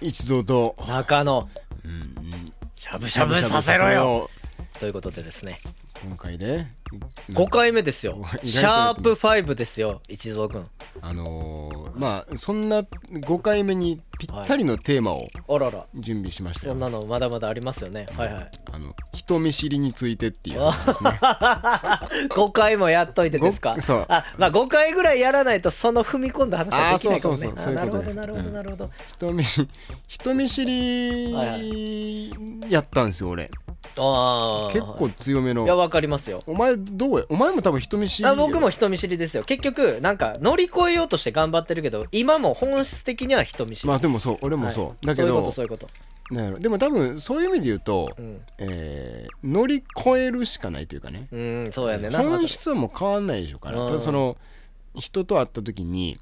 一度と。中野。うん。しゃぶしゃぶさせろよ。ということでですね。今回で？5回目ですよ。シャープ5ですよ一蔵くんあのーまあそんな5回目にぴったりのテーマを準備しましたよ、そんなのまだまだありますよね。はいはい人見知りについてっていう話ですね。5回もやっといてですか？ごそう。あまあ5回ぐらいやらないとその踏み込んだ話はできないかもね。あーそうそうそうあなるほどなるほどなるほど。人見人見知りはいやったんですよ俺。ああ結構強めの。いやわかりますよ。お前どうや？お前も多分人見知りあ僕も人見知りですよ。結局なんか乗り越えようとして頑張ってるけど今も本質的には人見知りまあでもそう俺もそう、はい。だけどそういうことそういうことなんやろでも多分そういう意味で言うと、うん。えー乗り越えるしかないというかね。うんそうやねんな。本質はもう変わんないでしょうから。うん。ただその人と会った時に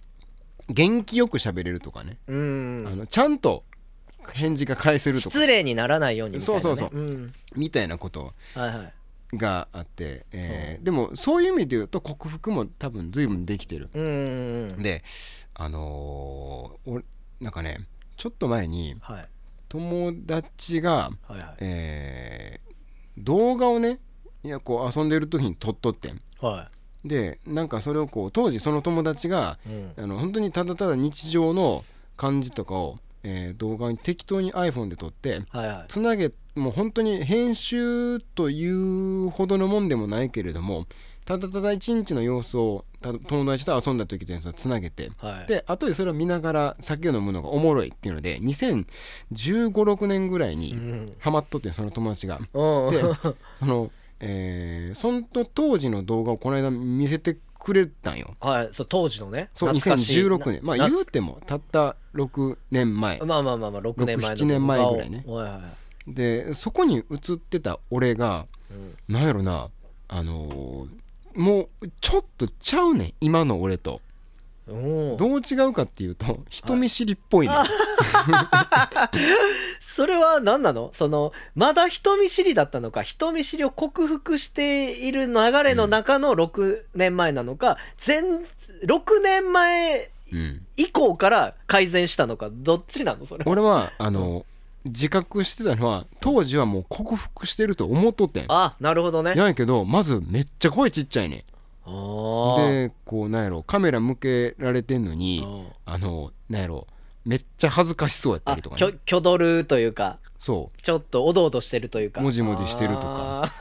元気よく喋れるとかね、うん。あのちゃんと返事が返せるとか。失礼にならないようにみたいな、ね、そうそうそう。うん。みたいなこと。はいはい。があって、えーでもそういう意味で言うと克服も多分随分できてる。うんうんうんであのー俺なんかねちょっと前にはい友達が、はいはい。えー動画をねいやこう遊んでる時に撮っとってん。はでなんかそれをこう当時その友達がい、うん、あの本当にただただ日常の感じとかを、えー動画に適当に iPhone で撮ってはいはい。つなげもう本当に編集というほどのもんでもないけれどもただただ一日の様子をた友達と遊んだ時でつなげてはい。で後でそれを見ながら酒を飲むのがおもろいっていうので2015、6年ぐらいうにん。ハマっとってんその友達が。う。んであの、えーその当時の動画をこの間見せてくれたんよ。はいそう当時のね。そう懐かしい。2016年まあな言うてもたった6年前。まあまあまあまあ6年前の6 7年前ぐらいね。はいはいはい。でそこに映ってた俺がうん。なんやろなあのーもうちょっとちゃうねん今の俺と。どう違うかっていうと人見知りっぽいねん、それは何なの？そのまだ人見知りだったのか人見知りを克服している流れの中の6年前なのか、全6年前うん、以降から改善したのかどっちなの？それは。俺はあの自覚してたのは当時はもう克服してると思っとってん。あなるほどね。なんやけどまずめっちゃ声ちっちゃいねでこうなんやろカメラ向けられてんのにああのなんやろめっちゃ恥ずかしそうやったありとかきょね挙取るというかそちょっとおどおどしてるというか。もじもじしてるとか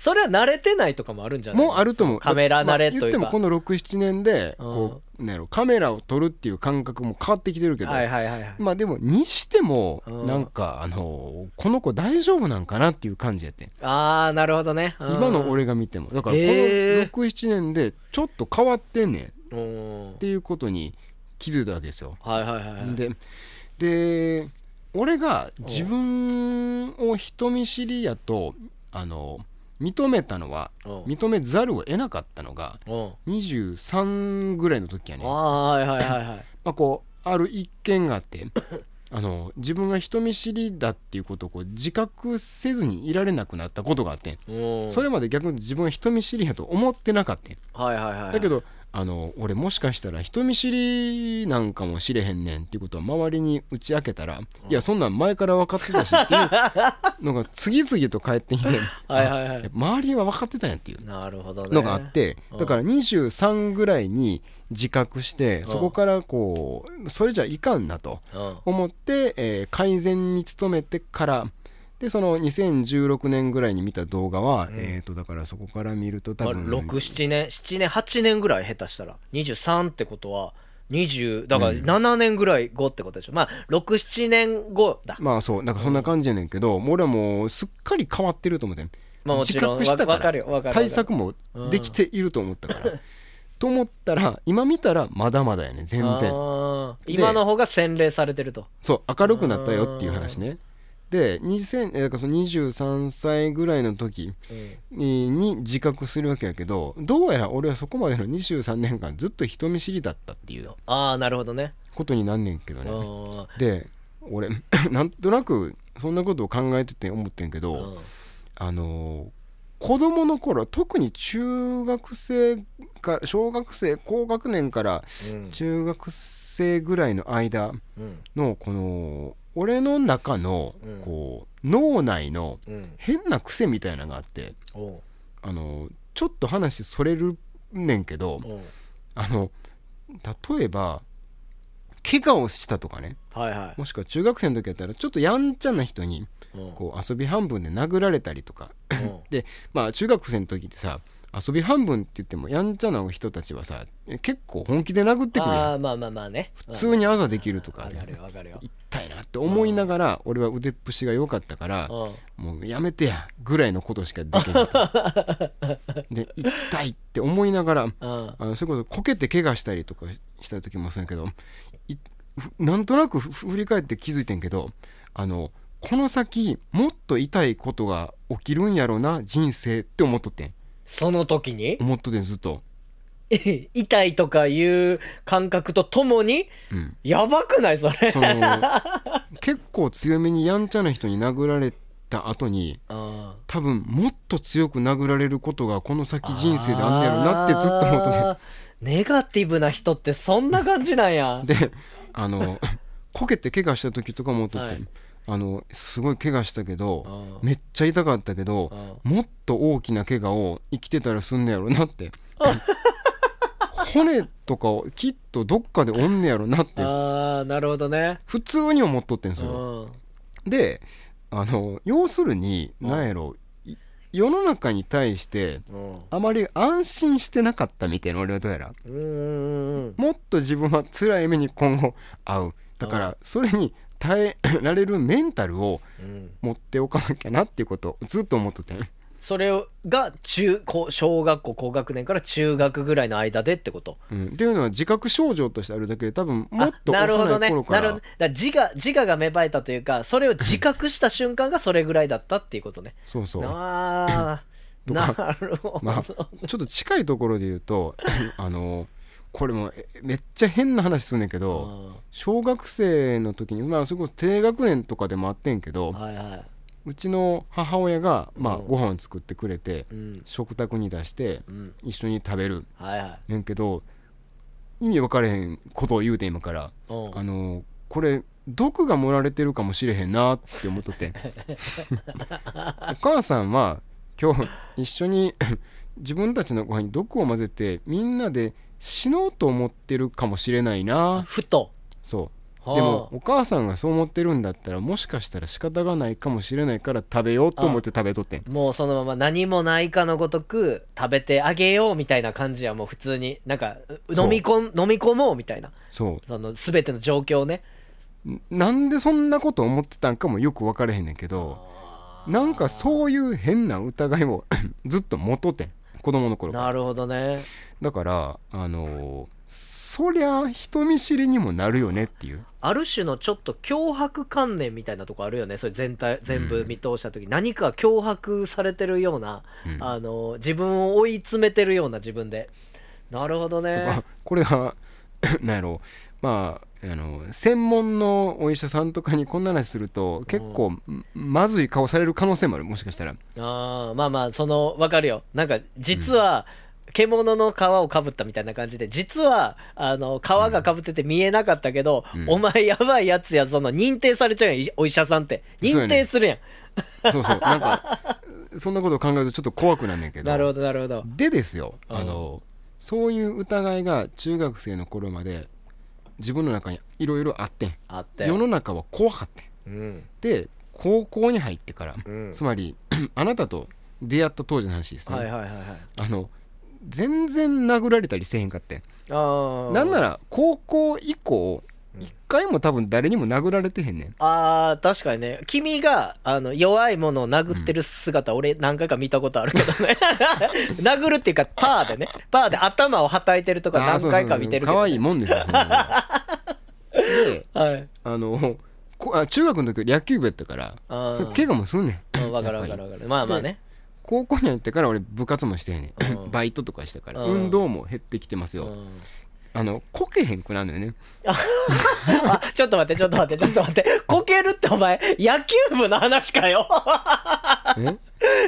それは慣れてないとかもあるんじゃない？うもうあると思う。カメラ慣れというか。まあ言ってもこの67年でこうなんやろカメラを撮るっていう感覚も変わってきてるけど。はいはいはいはい。まあでもにしてもうん。なんかあのこの子大丈夫なんかなっていう感じやってん。ああなるほどね。うん。今の俺が見ても。だからこのへー。67年でちょっと変わってんねん。っうん。ていうことに気づいたわけですよ。はいはいはいはい。でで俺が自分を人見知りやとあの認めたのはうん。認めざるを得なかったのがうん。23ぐらいの時やねああはいはいはいはい。まあ、こうある一件があって あの自分が人見知りだっていうことをこう自覚せずにいられなくなったことがあってうん。それまで逆に自分は人見知りやと思ってなかったはいはいはい。だけどあの俺もしかしたら人見知りなんかもしれへんねんっていうことを周りに打ち明けたら、いやそんなん前から分かってたしっていうのが次々と返ってきて はいはいはい。あ 周りは分かってたんやっていう。のがあって、うん。だから23ぐらいに自覚して、ん。そこからこうそれじゃいかんなとうん。思って、えー改善に努めてからでその2016年ぐらいに見た動画は、ん。えー、とだからそこから見ると多まあ分67年7年8年ぐらい下手したら。23ってことは20だからうん。7年ぐらい後ってことでしょ。まあ67年後だ。まあそう。なんかそんな感じやねんけど、もう俺はもうすっかり変わってると思ってん。まあもちろん。自覚したから。対策もできていると思ったから、と思ったら今見たらまだまだやね全然。今の方が洗礼されてると。そう明るくなったよっていう話ねで2000えだからその23歳ぐらいの時うん。にに自覚するわけやけどどうやら俺はそこまでの23年間ずっと人見知りだったっていうああなるほどね。ことになんねんけどね。うんで俺 なんとなくそんなことを考えてて思ってんけど、うん。あのー子供の頃特に中学生か小学生高学年からうん。中学生生ぐらいの間うん。のこの俺の中のうん。こう脳内のうん。変な癖みたいなのがあってあのちょっと話それるねんけどあの例えば怪我をしたとかね。はいはもしくは中学生の時やったらちょっとやんちゃな人にこう遊び半分で殴られたりとか。うん。でまあ中学生の時ってさ遊び半分って言ってもやんちゃな人たちはさえ結構本気で殴ってくるやん。まあまあまあね。普通にあざできるとかねわかるよわかるよ。痛いなって思いながら俺は腕っぷしが良かったからうん。もうやめてやぐらいのことしかできなかったで痛いって思いながらうん。あのそれこそこけて怪我したりとかした時もそうやけどなんとなくふ振り返って気づいてんけどあのこの先もっと痛いことが起きるんやろな人生って思っとってんその時に？思っとってんずっと、痛いとかいう感覚とともに？うん、やばくないそれ？その結構強めにやんちゃな人に殴られた後にうん多分もっと強く殴られることがこの先人生であんねやろなってずっと思ってんあー。ネガティブな人ってそんな感じなんや。であの こけて怪我した時とかもとって、はいあのすごい怪我したけどうんめっちゃ痛かったけどもっと大きな怪我を生きてたらすんねやろなって。骨とかをきっとどっかでおんねやろなって。ああなるほどね。普通に思っとってんそれ。うん。であの要するにうん。何やろい世の中に対してうん。あまり安心してなかったみたいな俺はどうやら。もっと自分は辛い目に今後遭う。だからそれに耐えられるメンタルをうん。持っておかなきゃなっていうことをずっと思ってて。それが中高小学校高学年から中学ぐらいの間でってこと。うん、っていうのは自覚症状としてあるだけで多分もっとあなるほどね。幼い頃から。なるほど。だから自我自我が芽生えたというかそれを自覚した瞬間がそれぐらいだったっていうことね。そうそう。ああとなかるほど、まあちょっと近いところで言うとあのこれもえめっちゃ変な話すんねんけど小学生の時にまあそれこそ低学年とかでもあってんけどうんはい。はうちの母親が、まあ、うん。ご飯を作ってくれていうん。食卓に出してうん。一緒に食べる。はいはい。ねんけど意味分かれへんことを言うて今からうん。あのこれ毒が盛られてるかもしれへんなって思っとって お母さんは今日一緒に 自分たちのご飯に毒を混ぜてみんなで死のうと思ってるかもしれないな。ふと。そう。はあ。でもお母さんがそう思ってるんだったらもしかしたら仕方がないかもしれないから食べようと思って食べとってん。もうそのまま何もないかのごとく食べてあげようみたいな感じはもう普通になんか飲み込ん飲み込もうみたいな。そその全ての状況をね。うなんでそんなこと思ってたんかもよく分からへんねんけどなんかそういう変な疑いを ずっと持っとってん子供の頃なるほどね。だからあのーそりゃ人見知りにもなるよねっていう。ある種のちょっと脅迫観念みたいなとこあるよね。それ全体全部見通した時、何か脅迫されてるような、うん。あの自分を追い詰めてるような自分で。なるほどとねかこれは なんやろう。まああの専門のお医者さんとかにこんな話すると結構んまずい顔される可能性もあるもしかしたら。あーまあまあその分かるよ。なんか実は、獣の皮をかぶったみたいな感じで実はあの皮がかぶってて見えなかったけど、うん。お前やばいやつやその認定されちゃうやんいお医者さんって。認定するやん、そうそう。なんかそんなことを考えるとちょっと怖くなんねんけど。なるほどなるほど。でですようん。あのそういう疑いが中学生の頃まで自分の中にいろいろあってん。あって。世の中は怖かったん。うん。で高校に入ってから、うん。つまり あなたと出会った当時の話ですね、はいはいはいはい。あの全然殴られたりせえへんかってあー。なんなら高校以降一回も多分誰にも殴られてへんねん。あー確かにね。君があの弱いものを殴ってる姿、俺何回か見たことあるけどね。殴るっていうかパーでね。パーで頭をはたいてるとか何回か見てるけど、そうそう可愛いもんですよではい。あのこあ中学の時野球部やったからそれ怪我もすんねん。うん分かる分かる分かる。まあまあね。高校に入ってから俺部活もしてへんねん。うん。バイトとかしたから。うん。運動も減ってきてますよ。うんあのこけへんくなるのよね。あちょっと待ってちょっと待ってちょっと待って。こけるってお前野球部の話かよ。え？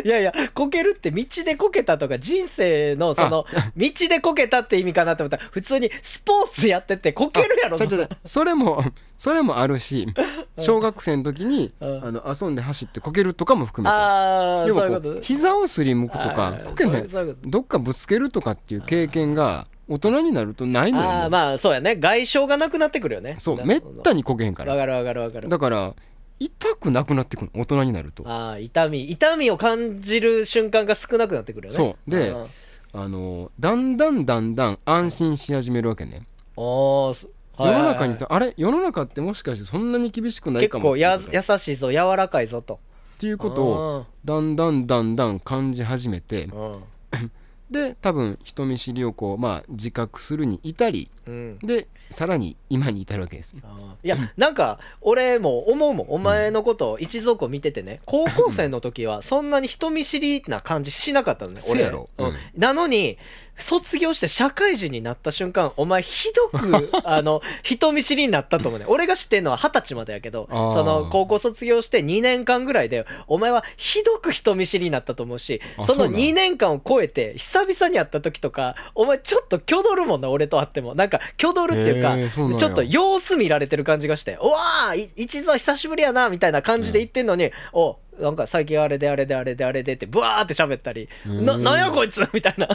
いやいや、こけるって道でこけたとか、人生のその、道でこけたって意味かなと思った。ら、普通にスポーツやっててこけるやろ、それもそれもあるし 小学生の時にうん。あの遊んで走ってこけるとかも含めて。ああ、要はこう膝をすりむくとはかいこけない。どっかぶつけるとかっていう経験が大人になるとないのよああ、もうまあそうやね。外傷がなくなってくるよね。そうなめったにこけへんからわかるわかるわかる。だから痛くなくなってくる大人になるとああ、痛み、痛みを感じる瞬間が少なくなってくるよね。そうでんあのだんだんだんだん安心し始めるわけねおーす世の中にいたあれ？世の中ってもしかしてそんなに厳しくないかも結構や優しいぞ、柔らかいぞと。っていうことをだんだんだんだん感じ始めてうん。で多分人見知りをこうまあ自覚するに至りうん。でさらに今に至るわけですいや、なんか、俺も思うもん。お前のことを一族を見ててね、高校生の時はそんなに人見知りな感じしなかったのね、俺。せやろ。うん。うん。なのに、卒業して社会人になった瞬間、お前ひどく、あの、人見知りになったと思うね。俺が知ってんのは二十歳までやけど、その、高校卒業して2年間ぐらいで、お前はひどく人見知りになったと思うし、そのあそうなん2年間を超えて、久々に会った時とか、お前ちょっと挙取るもんな、俺と会っても。なんか、挙取るっていうか、ちょっと様子見られてる感じがして、うわーい一蔵久しぶりやな、みたいな感じで言ってんのに、おなんか最近あれであれであれであれでって、ブワーって喋ったり、な、なんやこいつみたいな。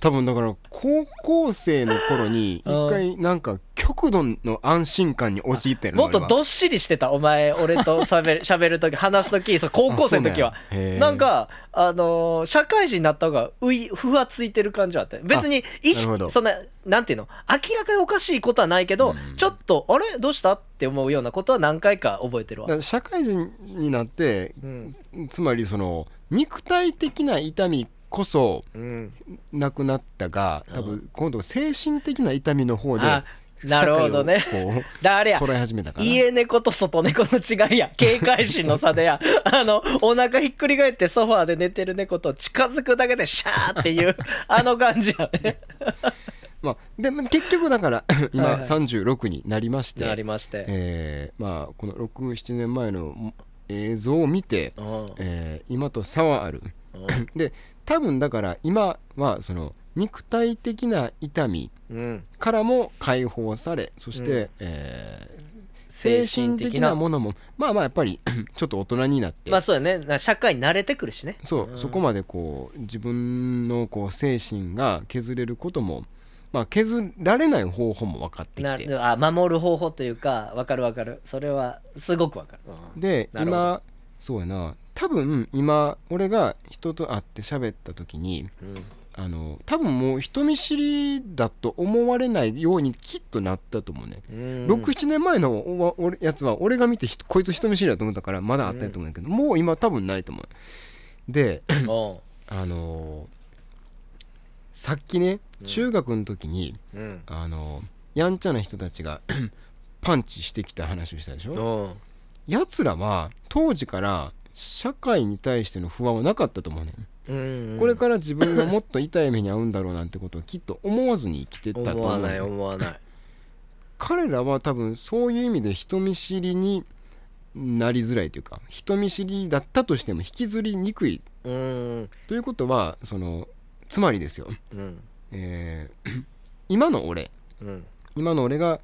多分だから高校生の頃にうん一回なんか極度の安心感に陥ってるもっと今。どっしりしてた、お前、俺と喋る、喋るとき、話すとき、そう高校生の時は。なんか、あのー社会人になった方が、うい、ふわついてる感じはあって。別に、意識、そんな、なんていうの、明らかにおかしいことはないけど、ちょっと、あれ？どうした？って思うようなことは何回か覚えてるわ。社会人になってうん。つまりその肉体的な痛みこそうん。なくなったが多分今度精神的な痛みの方であなるほどね。社会をこだあれや。う捉え始めたから。家猫と外猫の違いや。警戒心の差でや。あのお腹ひっくり返ってソファーで寝てる猫と近づくだけでシャーっていう あの感じやね。まあでも結局だから 今はいはい。36になりましてなりまして、えーまあこの67年前の映像を見て、うん。えー今と差はある。うん。で多分だから今はその肉体的な痛みうん。からも解放されそして、うん。えー精神的なものもまあまあやっぱり ちょっと大人になって、まあそうやね。な社会に慣れてくるしね。そう、ん。そこまでこう自分のこう精神が削れることも、まあ、削られない方法も分かってきて。なあ守る方法というかわかるわかる。それはすごくわかる、うん。で今そうやな多分今俺が人と会って喋った時にうん。あの多分もう人見知りだと思われないようにきっとなったと思うね、うん。67年前のやつは俺が見てひこいつ人見知りだと思ったからまだあったんやと思うんだけど、もう今多分ないと思うでうんあのーさっきね中学の時に、うん。あのーやんちゃな人たちが パンチしてきた話をしたでしょ？うん。やつらは当時から社会に対しての不安はなかったと思うね、うん。これから自分がもっと痛い目に遭うんだろうなんてことをきっと思わずに生きてたと思うね思わない思わない彼らは多分そういう意味で人見知りになりづらいというか人見知りだったとしても引きずりにくい。うん。ということはそのつまりですよ、うん。えー今の俺。うん。今の俺が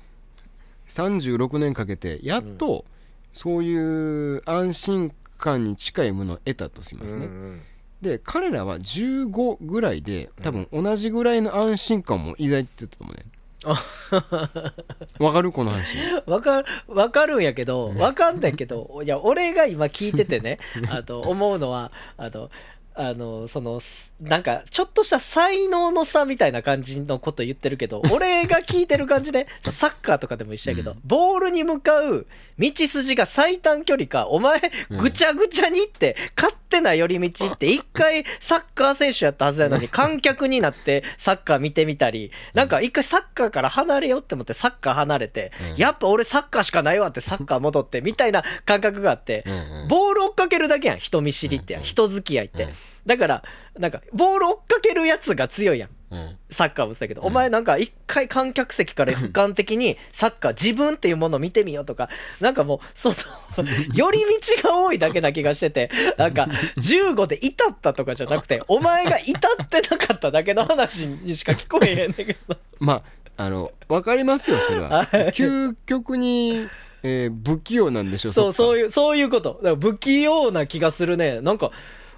36年かけてやっとそういう安心感に近いものを得たとしますね、うんで彼らは15ぐらいで多分同じぐらいの安心感も抱いてたと思うね。わかる？この話。わかる、わかるんやけど、わかんないけど、いや、俺が今聞いててね、あの、思うのは、あの、あの、その、すなんか、ちょっとした才能の差みたいな感じのこと言ってるけど、俺が聞いてる感じで、サッカーとかでも一緒やけど、ボールに向かう道筋が最短距離か、お前、ぐちゃぐちゃに行って、勝手な寄り道って、一回サッカー選手やったはずやのに、観客になってサッカー見てみたり、なんか一回サッカーから離れようって思ってサッカー離れて、うん。やっぱ俺サッカーしかないわってサッカー戻ってみたいな感覚があって、ボール追っかけるだけやん。人見知りってやん。人付き合いって、だからなんかボール追っかけるやつが強いやん。うん。サッカーもそうやけど、お前なんか一回観客席から俯瞰的にサッカー自分っていうものを見てみようとか、なんかもう、その、寄り道が多いだけな気がしてて、なんか、15で至ったとかじゃなくて、お前が至ってなかっただけの話にしか聞こえへんねんけど。まああの分かりますよそれは。究極に、えー不器用なんでしょそう、そういいう、そういうこと。だから不器用な気がするね。なんか、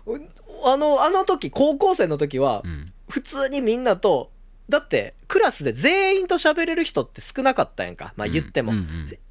うあの、あの時、高校生の時は、うん普通にみんなと、だって、クラスで全員と喋れる人って少なかったやんか。まあ言っても。うんうん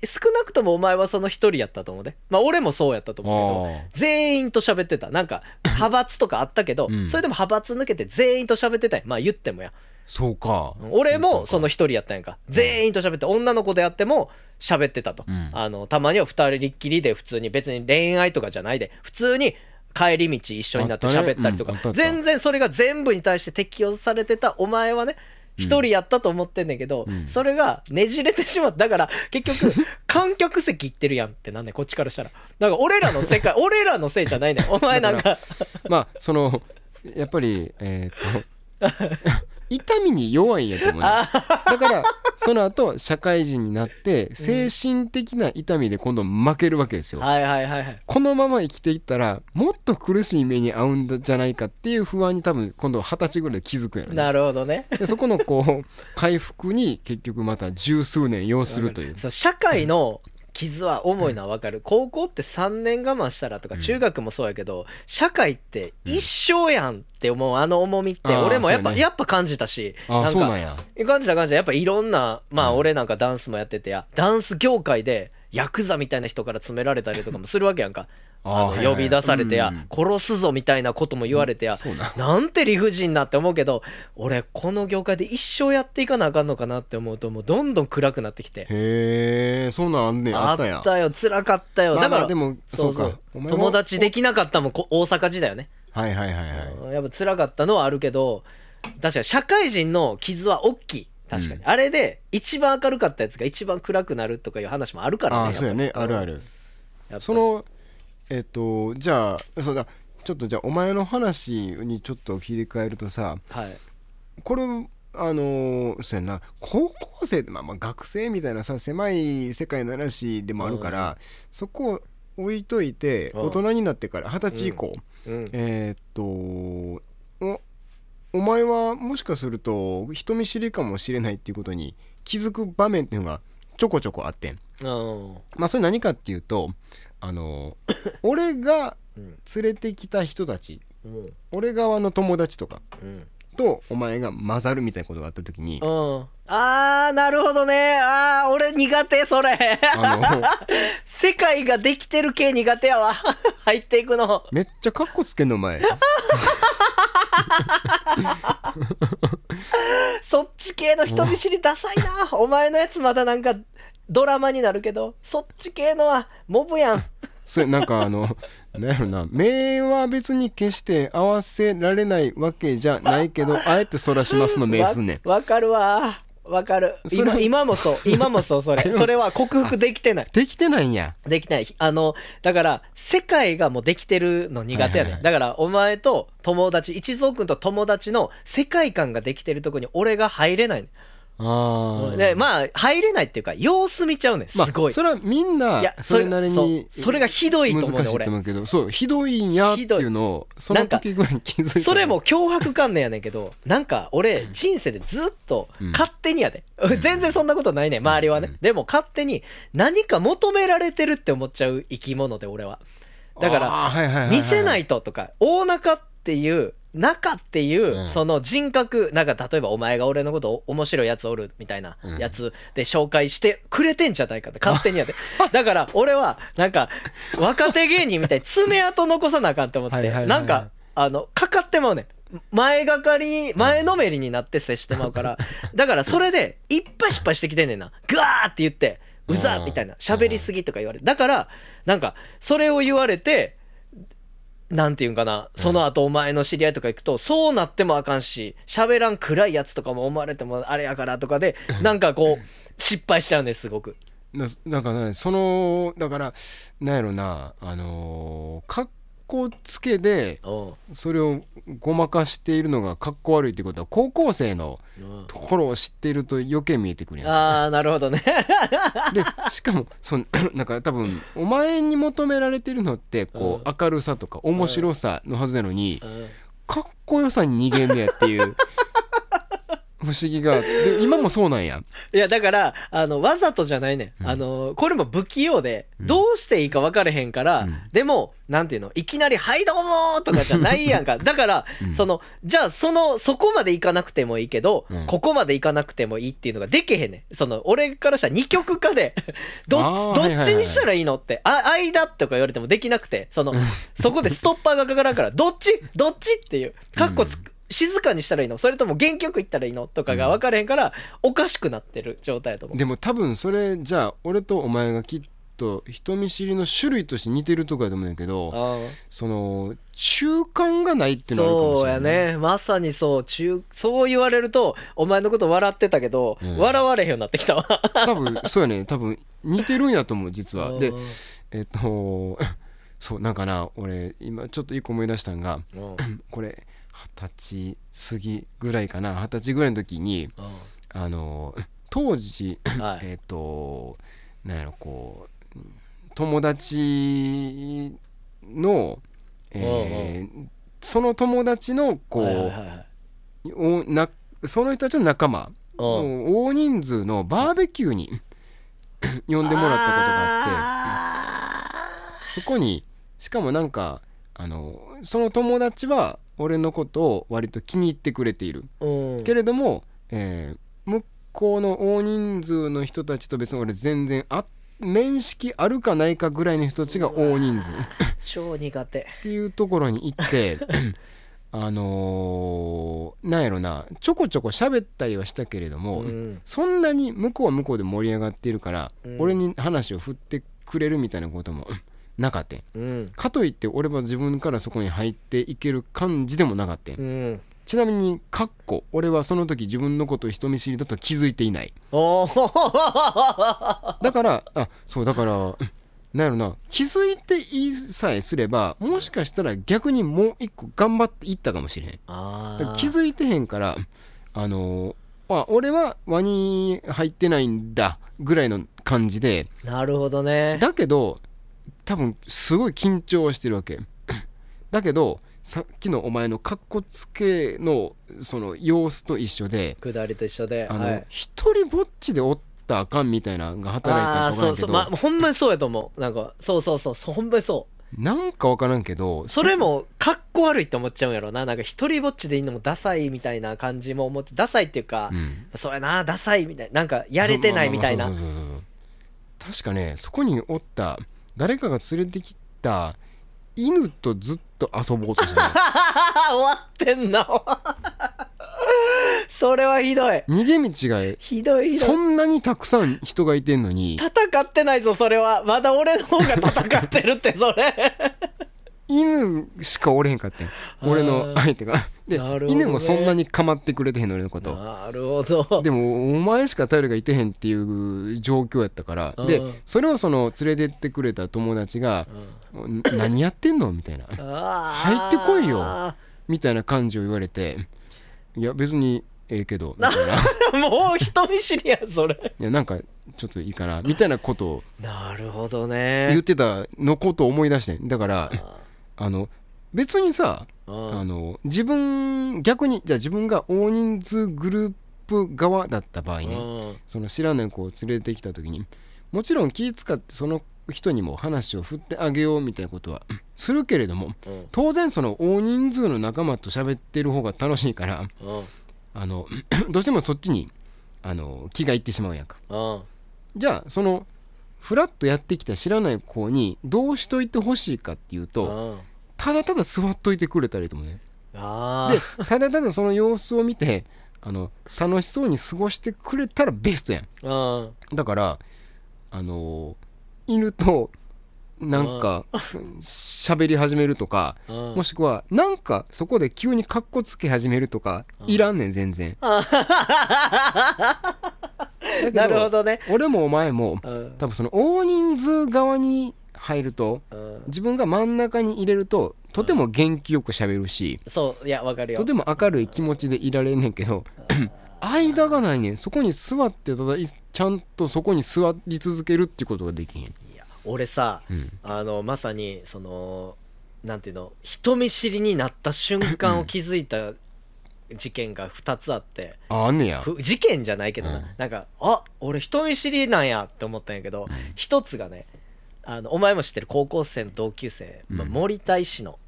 少なくともお前はその一人やったと思うで。まあ俺もそうやったと思うけど、全員と喋ってた。なんか、派閥とかあったけど、うんそれでも派閥抜けて全員と喋ってたんやまあ言ってもや。そうか俺もその人一人やったんやんか。全員と喋って、女の子であっても喋ってたと。うんあの、たまには二人っきりで普通に別に恋愛とかじゃないで、普通に帰り道一緒になって喋ったりとかうん全然それが全部に対して適用されてたお前はね、一人やったと思ってんねんけど、うんそれがねじれてしまった。だから、結局、観客席行ってるやんってなんねんこっちからしたら。だから、俺らの世界、俺らのせいじゃないねん。お前なんか、まあそのやっぱりえーっと 痛みに弱いんやと思うねだからその後社会人になって精神的な痛みで今度負けるわけですよ、はいはいはいはい。このまま生きていったらもっと苦しい目に遭うんじゃないかっていう不安に多分今度二十歳ぐらいで気づくんやろね。なるほどね。でそこのこう回復に結局また十数年要するという 社会の傷は重いのは分かる、高校って3年我慢したらとか中学もそうやけど、社会って一生やんって思うあの重みって。俺もやっぱ、やっぱ感じたしなんや。感じた感じた。やっぱいろんなまあうん。俺なんかダンスもやっててやダンス業界でヤクザみたいな人から詰められたりとかもするわけやんか呼び出されてや、うん。殺すぞみたいなことも言われてや、ななんて理不尽なって思うけど俺この業界で一生やっていかなあかんのかなって思うともうどんどん暗くなってきて。へえそんなんあんねん。あったんやあったよ辛かったよ、まあだから、まあでもそうか。友達できなかったもんこ大阪時代よね、はいはいはいはい。やっぱ辛かったのはあるけど確かに社会人の傷は大きい。確かに、うん。あれで一番明るかったやつが一番暗くなるとかいう話もあるからねああそうやね。あるある。そのえっとじゃあそうだ。ちょっとじゃあお前の話にちょっと切り替えるとさはい。これあのーそうやな。高校生まあまあ学生みたいなさ狭い世界の話でもあるから、そこを置いといてうん。大人になってから二十歳以降、うん。えーっとおお前はもしかすると人見知りかもしれないっていうことに気づく場面っていうのがちょこちょこあってん。うん。まあそれ何かっていうとあの俺がうん。連れてきた人たちうん。俺側の友達とかうん。とお前が混ざるみたいなことがあった時にうん。あーなるほどね。あー俺苦手それ。世界ができてる系苦手やわ。入っていくの。めっちゃカッコつけんのお前。そっち系の人見知りダサいな。お前のやつまだなんかドラマになるけど、そっち系のはモブやん。それなんかあの なんやろな目は別に決して合わせられないわけじゃないけど あえてそらしますの目すんねんわわかるわ。わかる。今今もそう。今もそう、それ。それは克服できてない。できてないんやできない。あの、だから、世界がもうできてるの苦手やねん。はいはいはいだから、お前と友達、一蔵君と友達の世界観ができてるとこに俺が入れないねんああで、まあ、入れないっていうか、様子見ちゃうねん。すまあごい。それはみんなそれなりにそうそれがひどいと思うね俺難しいと思うけどそうひどいんやっていうのをその時ぐらいに気づいたそれも脅迫観念やねんけど、なんか俺、人生でずっとうん。勝手にやで。全然そんなことないねん、周りはね。でも勝手に何か求められてるって思っちゃう生き物で、俺は。だから、見せないととか、大中っていう、中っていうう、んその人格、なんか例えばお前が俺のことお面白いやつおるみたいなうんやつで紹介してくれてんじゃないかって 勝手にやで。だから俺はなんか若手芸人みたいに爪痕残さなあかんって思って、はいはいはいはいなんかあの、かかってまうねん。前がかり、前のめりになって接してまうから、だからそれでいっぱい失敗してきてんねんな。ぐわーって言って、うざうんみたいな、喋りすぎとか言われて。だから、なんか、それを言われて、なんていうんかな、その後お前の知り合いとか行くと、そうなってもあかんし、喋らん暗いやつとかも思われてもあれやからとかで、なんかこう、失敗しちゃうんです、すごく。だだからねそのだからなんやろなあのーか好つけでそれをごまかしているのがかっこ悪いってことは高校生のうんところを知っていると余計見えてくるやん。ああなるほどね。でしかもその なんか多分お前に求められてるのってこう明るさとか面白さのはずなのにうん。かっこよさに逃げんねやっていう不思議が。で今もそうなんや。いやだからあのわざとじゃないねん、うん。あのこれも不器用で、うん。どうしていいか分かれへんから、うん。でもなんていうのいきなり「はいどうも!」とかじゃないやんか。だから、うん。そのじゃあそのそこまでいかなくてもいいけど、うん。ここまでいかなくてもいいっていうのができへんねん。その俺からしたら二極化で どっあーちどはいはいはい。っちにしたらいいのってあ間とか言われてもできなくてその そこでストッパーがかからんからどっちどっちっていうかっこつく静かにしたらいいの？それとも原曲いったらいいの？とかが分かれへんから、おかしくなってる状態やと思う。でも多分それじゃあ俺とお前がきっと人見知りの種類として似てるとこやと思うんだけどあその中間がないってあいうのはあるかもそうやしれないね。まさにそう。中そう言われるとお前のこと笑ってたけど、うん。笑われへんようになってきたわ。多分そうやね。多分似てるんやと思う実は。でうん。えっと そうなんかな俺今ちょっと一個思い出したんがうん。これ二十歳過ぎぐらいかな。二十歳ぐらいの時にあの当時はい。えっとなんやろこう友達の、えーその友達のこう、はいはいはいはい。おなその人たちの仲間大人数のバーベキューに呼んでもらったことがあって。そこにしかもなんかあのその友達は俺のことを割と気に入ってくれている。うん。けれども、えー向こうの大人数の人たちと別に俺全然あ面識あるかないかぐらいの人たちが大人数。っ 超苦手。ていうところに行って あのーなんやろなちょこちょこ喋ったりはしたけれども、うん。そんなに向こうは向こうで盛り上がっているから、うん。俺に話を振ってくれるみたいなこともなかったん。うん。かといって俺は自分からそこに入っていける感じでもなかったん。うん。ちなみにかっこ俺はその時自分のことを人見知りだと気づいていない。だからあそうだからうん。なんやろな。気づいていさえすればもしかしたら逆にもう一個頑張っていったかもしれへん。気づいてへんからあのーあ俺は輪に入ってないんだぐらいの感じで。なるほどね。だけど多分すごい緊張はしてるわけ。だけどさっきのお前のかっこつけのその様子と一緒で下りと一緒であのはい。一人ぼっちでおったらあかんみたいなのが働いたあかそうそうまあほんまにそうやと思う。なんかそうそうそうほんまにそう。なんか分からんけどそれもかっこ悪いって思っちゃうんやろな。なんか一人ぼっちでいいのもダサいみたいな感じも思ってダサいっていうか、うん。そうやなダサいみたいな。なんかやれてないみたいな。確かねそこにおった誰かが連れてきた犬とずっと遊ぼうとしてた 終わってんな それはひどい。逃げ道がひどい。そんなにたくさん人がいてんのに。戦ってないぞそれは。まだ俺の方が戦ってるってそれ犬しかおれへんかったん。俺の相手が。で、ね。犬もそんなに構ってくれてへんの俺のことなるほど。でもお前しか頼りがいてへんっていう状況やったから。うん。でそれをその連れてってくれた友達がうん「何やってんの?」みたいな。入ってこいよみたいな感じを言われて「いや別にええけど」みたいな。もう人見知りやんそれ。いやなんかちょっといいかなみたいなことをなるほど言っねてたのことを思い出してん。だからあの別にさうん。あの自分逆にじゃあ自分が大人数グループ側だった場合ねうん。その知らない子を連れてきた時にもちろん気使ってその人にも話を振ってあげようみたいなことはするけれどもうん。当然その大人数の仲間と喋ってる方が楽しいからうん。あの どうしてもそっちにあの気がいってしまうやんか。うん。じゃあそのフラッとやってきた知らない子にどうしといてほしいかっていうとうん。ただただ座っといてくれたらいいと思うね。あでただただその様子を見てあの楽しそうに過ごしてくれたらベストやん。だからあの犬となんか喋り始めるとかうん。もしくはなんかそこで急にカッコつけ始めるとかいらんねん全然 なるほどね。俺もお前もうん。多分その大人数側に入るとうん。自分が真ん中に入れるととても元気よく喋るしそういやわかるよ。とても明るい気持ちでいられんねんけど間がないねん。そこに座ってただいちゃんとそこに座り続けるっていうことができへん。いや俺さ、うん。あのまさにそのなんていうの人見知りになった瞬間を気づいた事件が2つあって、ああんねや。ふ事件じゃないけどな、うん。なんかあ俺人見知りなんやって思ったんやけど、一つがねあのお前も知ってる高校生の同級生、まあうん森田医師の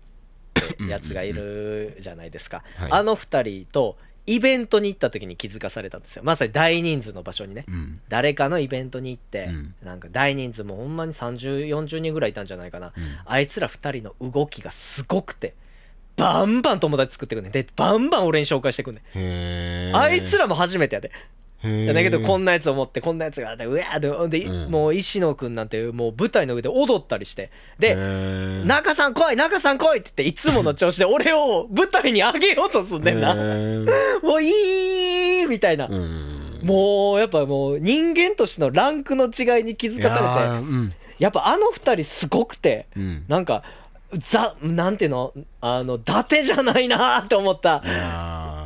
ってやつがいるじゃないですか、はい。あの2人とイベントに行った時に気づかされたんですよ。まさに大人数の場所にね、うん。誰かのイベントに行って、うん。なんか大人数もうほんまに3040人ぐらいいたんじゃないかな、ん。あいつら2人の動きがすごくてバンバン友達作ってくんねん。でバンバン俺に紹介してくんねん。あいつらも初めてやで。へだけどこんんなやつを持ってこんなやつがあってうわーでで、うん。もう石野くんなんてもう舞台の上で踊ったりして。でで中さん来い中さん来いって言っていつもの調子で俺を舞台に上げようとすんねんな。もういいみたいな、うん。もうやっぱもう人間としてのランクの違いに気づかされて。うん。やっぱあの二人すごくてうん。なんかザなんていうの？あの伊達じゃないなって思った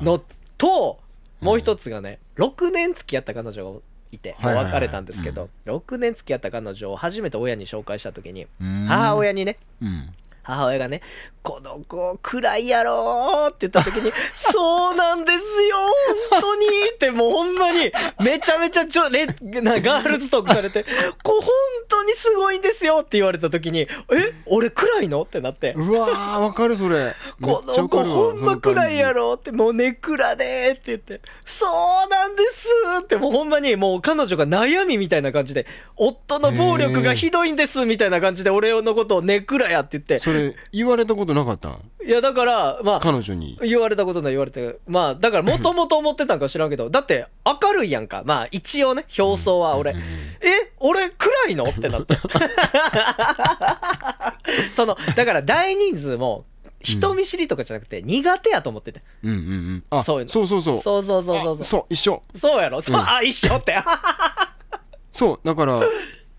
のともう一つがね6年付き合った彼女がいて別れたんですけど6年付き合った彼女を初めて親に紹介した時にうん。母親にね。うん母親がね「この子暗いやろ」って言った時に「そうなんですよ本当に」ってもうほんまにめちゃめちゃちょレなガールズトークされて「こう本当にすごいんですよ」って言われた時に「え俺暗いの?」ってなって。うわーわかるそれこの子ほんま暗いやろろってもう根暗でって言ってそうなんですってもうほんまにもう彼女が悩みみたいな感じで夫の暴力がひどいんですみたいな感じで俺のことを根暗やって言ってそれ言われたことなかったん？いやだからまあ彼女に。言われたことない言われてまあだからもともと思ってたんか知らんけどだって明るいやんか。まあ一応ね表層は俺、うん。うん。え？俺暗いの？ってなって。そのだから大人数も人見知りとかじゃなくて苦手やと思ってて、うんうんうん。あそういうの。そうそうそう。そうそうそうそう。あそう一緒。そうやろ？そう、うんあ一緒って。そうだからう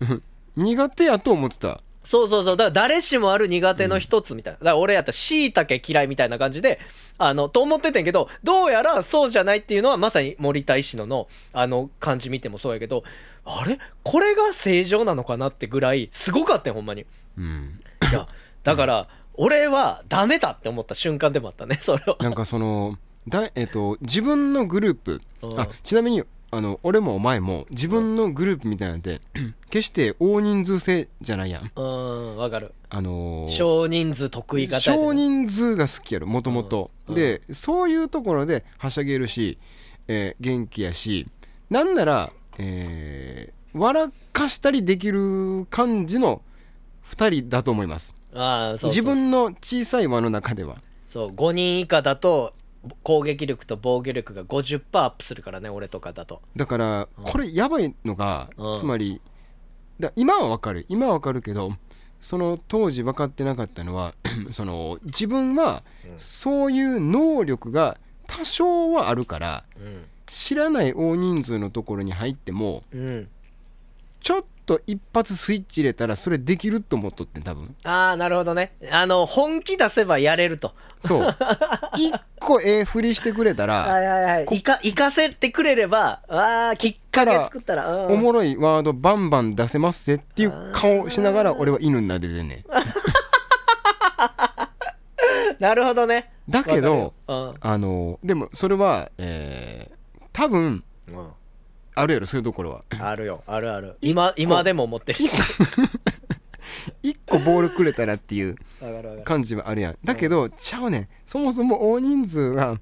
ん。苦手やと思ってたそうそうそう。だから誰しもある苦手の一つみたいな。だから俺やったらしいたけ嫌いみたいな感じであのと思っててんけどどうやらそうじゃないっていうのはまさに森田石野のあの感じ見てもそうやけどあれ？これが正常なのかなってぐらいすごかったよほんまに。うん。いやだから俺はダメだって思った瞬間でもあったねそれは。なんかそのだえっと自分のグループ。うん。あちなみにあの俺もお前も自分のグループみたいなんで決して大人数制じゃないやん。うんわかる。あのー少人数得意型少人数が好きやろもともとうん。でそういうところではしゃげるし、えー元気やしなんなら、えー笑かしたりできる感じの2人だと思います。ああそうそう。自分の小さい輪の中では。そう5人以下だと攻撃力と防御力が50%アップするからね俺とかだと。だからうん。これやばいのがうん。つまりだ今はわかる。今はわかるけどその当時分かってなかったのは その自分はうん。そういう能力が多少はあるからうん。知らない大人数のところに入ってもうんと一発スイッチ入れたらそれできると思っとってん多分。ああなるほどね。あの本気出せばやれると。そう。一個ええ振りしてくれたら はいはいはい。こいか行かせてくれればああきっかけ作ったら。うん。おもろいワードバンバン出せますぜっていう顔しながら俺は犬撫でてんねん。なるほどね。だけどわかあのでもそれはえー多分うんあるやろそういうところは。あるよ。あるある。今今でも思ってる 一個ボールくれたらっていう感じはあるやん。だけどちゃうねん。そもそも大人数が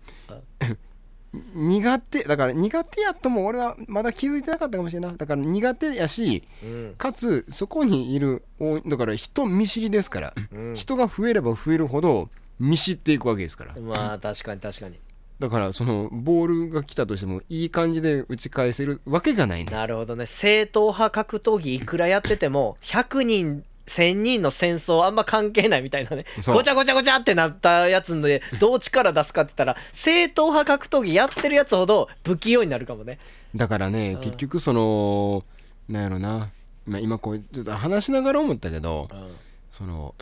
苦手だから苦手やとも俺はまだ気づいてなかったかもしれんな。いだから苦手やしうん。かつそこにいるおだから人見知りですから。うん。人が増えれば増えるほど見知っていくわけですから。まあ確かに確かにだからそのボールが来たとしてもいい感じで打ち返せるわけがないねなるほどね。正統派格闘技いくらやってても100人1000人の戦争あんま関係ないみたいなね。ごちゃごちゃごちゃってなったやつでどう力出すかって言ったら正統派格闘技やってるやつほど不器用になるかもね。だからねうん。結局そのなんやろな。まあ、今こうちょっと話しながら思ったけどうん。その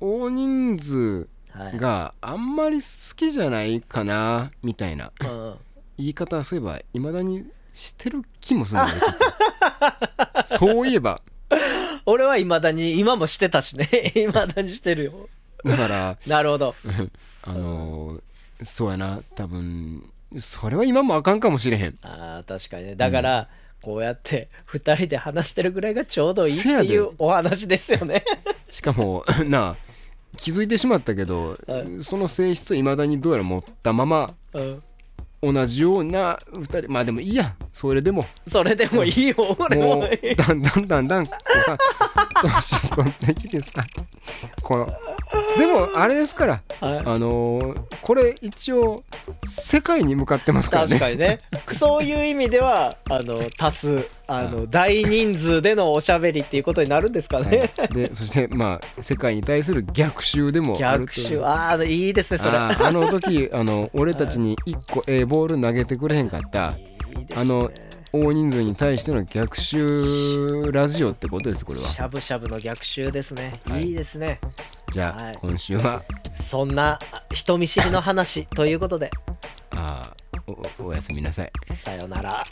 大人数はいがあんまり好きじゃないかなみたいな。うん言い方そういえばいまだにしてる気もする そういえば。俺はいまだに今もしてたしね。いまだにしてるよ。だからなるほど。あのーそうやな多分それは今もあかんかもしれへん。あー確かにね。だから、こうやって2人で話してるぐらいがちょうどいいっていうお話ですよね。しかもなあ気づいてしまったけど、はい。その性質をいまだにどうやら持ったままうん同じような2人まあでもいいや。それでも。それでもいいよ。俺も。もいいうだんだんだんだんこうさ 年取ってきてさこのでもあれですから。はい。あのーこれ一応世界に向かってますからね。確かにね。そういう意味ではあの多数あの大人数でのおしゃべりっていうことになるんですかね、はい、でそしてまあ世界に対する逆襲でもある逆と襲。ああいいですねそれ。あの時あの俺たちに1個ええボール投げてくれへんかった。いいですね。あの大人数に対しての逆襲ラジオってことですこれは。しゃぶしゃぶの逆襲ですね、はい。い、いですね。じゃあ、はい。今週は？そんなあ人見知りの話ということで。あーおおやすみなさい。さよなら